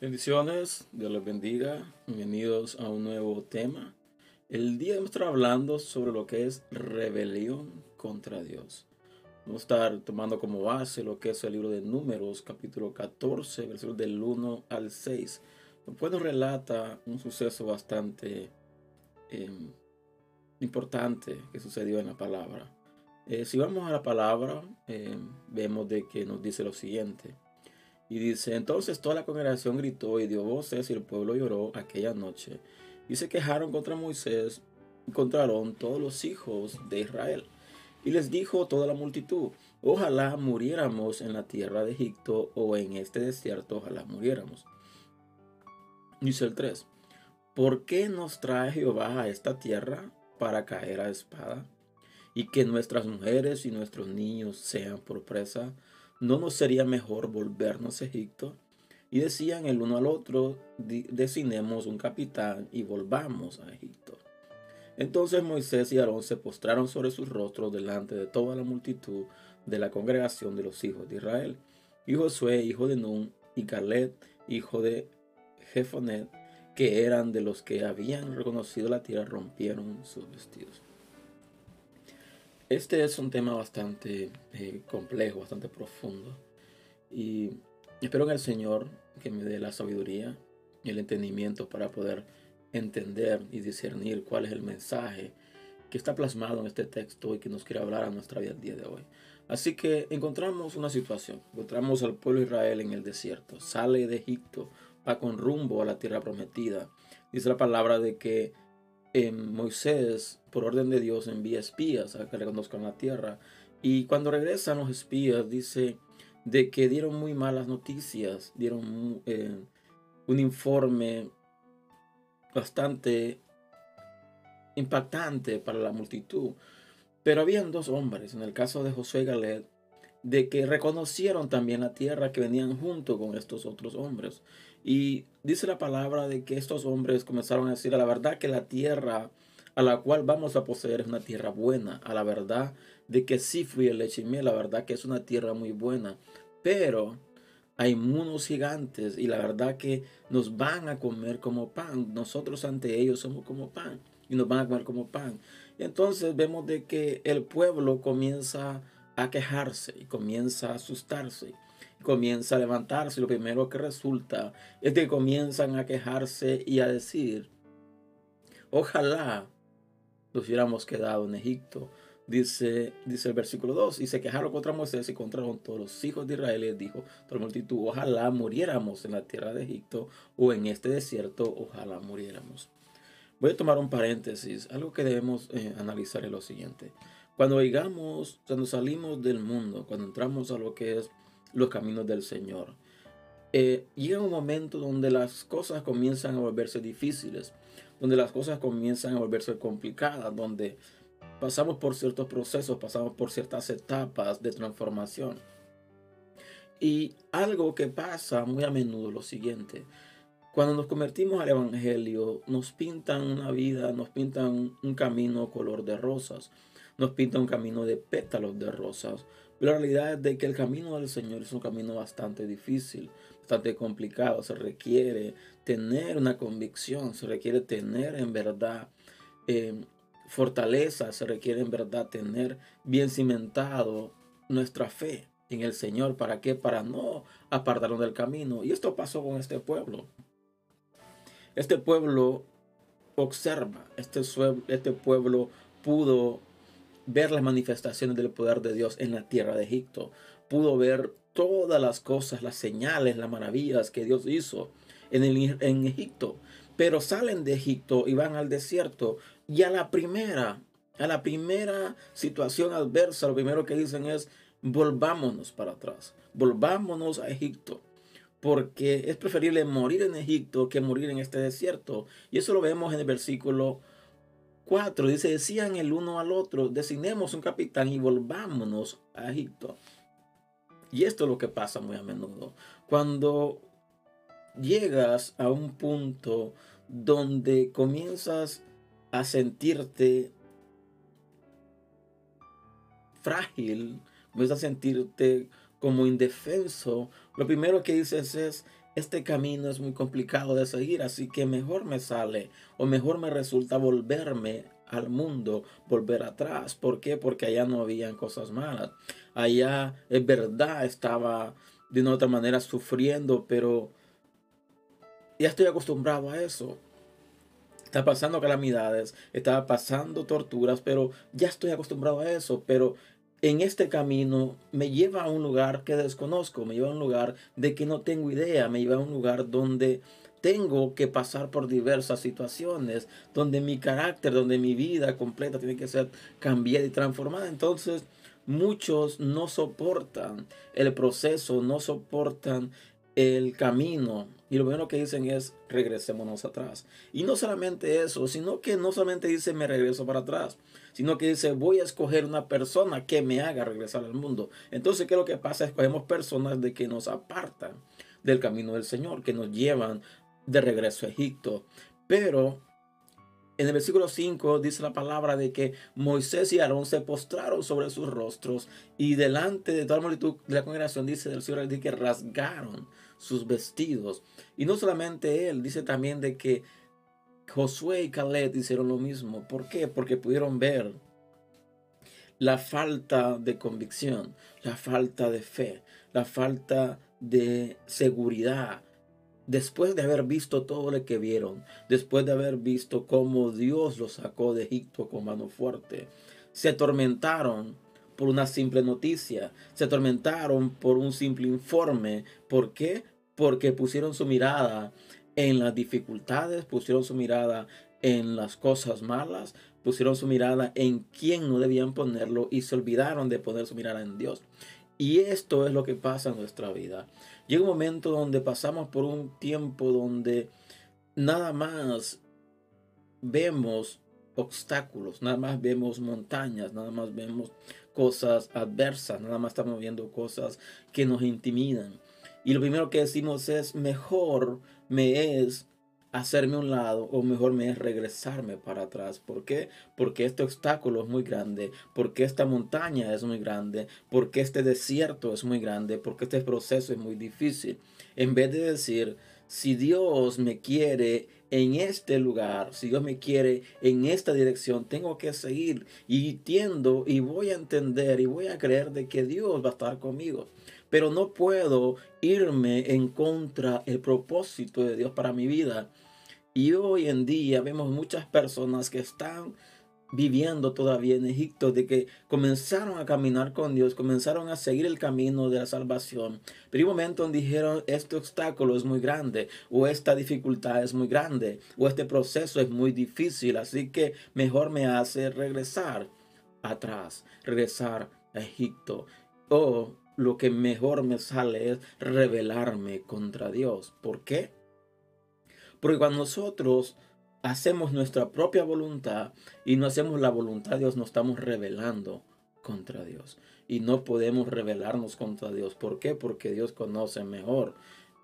Bendiciones, Dios les bendiga. Bienvenidos a un nuevo tema. El día de estar hablando sobre lo que es rebelión contra Dios. Vamos a estar tomando como base lo que es el libro de Números, capítulo 14, versículos del 1 al 6. Bueno, relata un suceso bastante em, importante que sucedió en la palabra. Eh, si vamos a la palabra, em, vemos de que nos dice lo siguiente. Y dice, entonces toda la congregación gritó y dio voces y el pueblo lloró aquella noche. Y se quejaron contra Moisés y contra todos los hijos de Israel. Y les dijo toda la multitud, ojalá muriéramos en la tierra de Egipto o en este desierto, ojalá muriéramos. Dice el 3, ¿por qué nos trae Jehová a esta tierra para caer a espada? Y que nuestras mujeres y nuestros niños sean por presa ¿no nos sería mejor volvernos a Egipto? Y decían el uno al otro, desinemos un capitán y volvamos a Egipto. Entonces Moisés y Aarón se postraron sobre sus rostros delante de toda la multitud de la congregación de los hijos de Israel. Y Josué, hijo de Nun, y Caleb, hijo de Jefonet, que eran de los que habían reconocido la tierra, rompieron sus vestidos. Este es un tema bastante eh, complejo, bastante profundo. Y espero en el Señor que me dé la sabiduría y el entendimiento para poder entender y discernir cuál es el mensaje que está plasmado en este texto y que nos quiere hablar a nuestra vida el día de hoy. Así que encontramos una situación, encontramos al pueblo Israel en el desierto, sale de Egipto, va con rumbo a la tierra prometida. Dice la palabra de que Moisés, por orden de Dios, envía espías a que reconozcan la tierra. Y cuando regresan los espías, dice de que dieron muy malas noticias, dieron eh, un informe bastante impactante para la multitud. Pero habían dos hombres, en el caso de José Galet, de que reconocieron también la tierra que venían junto con estos otros hombres. Y dice la palabra de que estos hombres comenzaron a decir a la verdad que la tierra a la cual vamos a poseer es una tierra buena, a la verdad de que sí fui el leche la verdad que es una tierra muy buena, pero hay monos gigantes y la verdad que nos van a comer como pan, nosotros ante ellos somos como pan y nos van a comer como pan. Entonces vemos de que el pueblo comienza a quejarse y comienza a asustarse comienza a levantarse. Lo primero que resulta es que comienzan a quejarse y a decir, ojalá nos hubiéramos quedado en Egipto. Dice, dice el versículo 2, y se quejaron contra Moisés y contra todos los hijos de Israel y dijo toda la multitud, ojalá muriéramos en la tierra de Egipto o en este desierto, ojalá muriéramos. Voy a tomar un paréntesis, algo que debemos eh, analizar es lo siguiente. Cuando digamos, cuando salimos del mundo, cuando entramos a lo que es los caminos del Señor. Eh, llega un momento donde las cosas comienzan a volverse difíciles, donde las cosas comienzan a volverse complicadas, donde pasamos por ciertos procesos, pasamos por ciertas etapas de transformación. Y algo que pasa muy a menudo lo siguiente, cuando nos convertimos al Evangelio, nos pintan una vida, nos pintan un camino color de rosas, nos pintan un camino de pétalos de rosas, la realidad es de que el camino del Señor es un camino bastante difícil, bastante complicado. Se requiere tener una convicción, se requiere tener en verdad em, fortaleza, se requiere en verdad tener bien cimentado nuestra fe en el Señor. ¿Para qué? Para no apartarnos del camino. Y esto pasó con este pueblo. Este pueblo observa, este, este pueblo pudo ver las manifestaciones del poder de Dios en la tierra de Egipto. Pudo ver todas las cosas, las señales, las maravillas que Dios hizo en, el, en Egipto. Pero salen de Egipto y van al desierto. Y a la primera, a la primera situación adversa, lo primero que dicen es, volvámonos para atrás, volvámonos a Egipto. Porque es preferible morir en Egipto que morir en este desierto. Y eso lo vemos en el versículo 4 dice, decían el uno al otro, designemos un capitán y volvámonos a Egipto. Y esto es lo que pasa muy a menudo. Cuando llegas a un punto donde comienzas a sentirte frágil, comienzas a sentirte como indefenso, lo primero que dices es, este camino es muy complicado de seguir, así que mejor me sale o mejor me resulta volverme al mundo, volver atrás. ¿Por qué? Porque allá no habían cosas malas. Allá es verdad, estaba de una otra manera sufriendo, pero ya estoy acostumbrado a eso. Está pasando calamidades, estaba pasando torturas, pero ya estoy acostumbrado a eso. Pero en este camino me lleva a un lugar que desconozco, me lleva a un lugar de que no tengo idea, me lleva a un lugar donde tengo que pasar por diversas situaciones, donde mi carácter, donde mi vida completa tiene que ser cambiada y transformada. Entonces, muchos no soportan el proceso, no soportan el camino. Y lo primero que dicen es, regresémonos atrás. Y no solamente eso, sino que no solamente dice, me regreso para atrás, sino que dice, voy a escoger una persona que me haga regresar al mundo. Entonces, ¿qué es lo que pasa? Escogemos personas de que nos apartan del camino del Señor, que nos llevan de regreso a Egipto. Pero en el versículo 5 dice la palabra de que Moisés y Aarón se postraron sobre sus rostros y delante de toda la multitud de la congregación dice del Señor que rasgaron sus vestidos. Y no solamente él, dice también de que Josué y Caleb hicieron lo mismo. ¿Por qué? Porque pudieron ver la falta de convicción, la falta de fe, la falta de seguridad. Después de haber visto todo lo que vieron, después de haber visto cómo Dios los sacó de Egipto con mano fuerte, se atormentaron por una simple noticia, se atormentaron por un simple informe. ¿Por qué? Porque pusieron su mirada en las dificultades, pusieron su mirada en las cosas malas, pusieron su mirada en quién no debían ponerlo y se olvidaron de poner su mirada en Dios. Y esto es lo que pasa en nuestra vida. Llega un momento donde pasamos por un tiempo donde nada más vemos obstáculos, nada más vemos montañas, nada más vemos cosas adversas, nada más estamos viendo cosas que nos intimidan. Y lo primero que decimos es, mejor me es hacerme un lado o mejor me es regresarme para atrás. ¿Por qué? Porque este obstáculo es muy grande, porque esta montaña es muy grande, porque este desierto es muy grande, porque este proceso es muy difícil. En vez de decir, si Dios me quiere en este lugar, si Dios me quiere en esta dirección, tengo que seguir y entiendo y voy a entender y voy a creer de que Dios va a estar conmigo pero no puedo irme en contra el propósito de Dios para mi vida. Y hoy en día vemos muchas personas que están viviendo todavía en Egipto, de que comenzaron a caminar con Dios, comenzaron a seguir el camino de la salvación, pero un momento dijeron, este obstáculo es muy grande, o esta dificultad es muy grande, o este proceso es muy difícil, así que mejor me hace regresar atrás, regresar a Egipto. O lo que mejor me sale es rebelarme contra Dios. ¿Por qué? Porque cuando nosotros hacemos nuestra propia voluntad y no hacemos la voluntad de Dios, nos estamos rebelando contra Dios. Y no podemos rebelarnos contra Dios. ¿Por qué? Porque Dios conoce mejor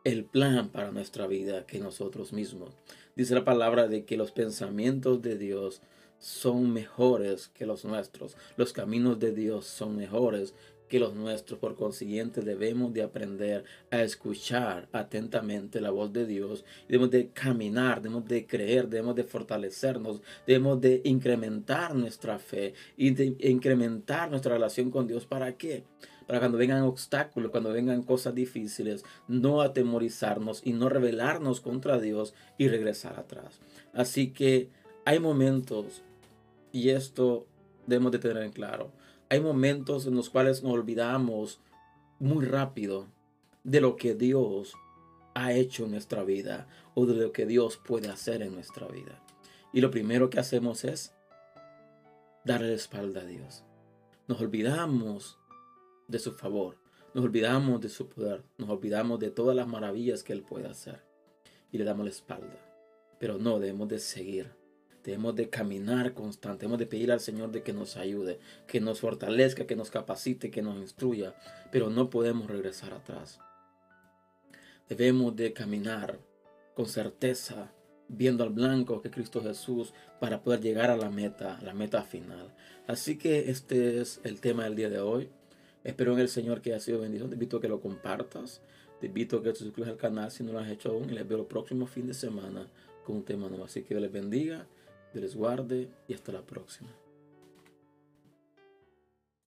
el plan para nuestra vida que nosotros mismos. Dice la palabra de que los pensamientos de Dios son mejores que los nuestros. Los caminos de Dios son mejores que los nuestros. Por consiguiente, debemos de aprender a escuchar atentamente la voz de Dios. Debemos de caminar, debemos de creer, debemos de fortalecernos, debemos de incrementar nuestra fe y de incrementar nuestra relación con Dios. ¿Para qué? Para cuando vengan obstáculos, cuando vengan cosas difíciles, no atemorizarnos y no rebelarnos contra Dios y regresar atrás. Así que hay momentos, y esto debemos de tener en claro, hay momentos en los cuales nos olvidamos muy rápido de lo que Dios ha hecho en nuestra vida o de lo que Dios puede hacer en nuestra vida. Y lo primero que hacemos es darle la espalda a Dios. Nos olvidamos de su favor, nos olvidamos de su poder, nos olvidamos de todas las maravillas que Él puede hacer y le damos la espalda. Pero no debemos de seguir Debemos de caminar constante, debemos de pedir al Señor de que nos ayude, que nos fortalezca, que nos capacite, que nos instruya, pero no podemos regresar atrás. Debemos de caminar con certeza, viendo al blanco que Cristo Jesús, para poder llegar a la meta, la meta final. Así que este es el tema del día de hoy. Espero en el Señor que haya sido bendición. Te invito a que lo compartas. Te invito a que te suscribas al canal si no lo has hecho aún. Y les veo el próximo fin de semana con un tema nuevo. Así que Dios les bendiga, les guarde y hasta la próxima.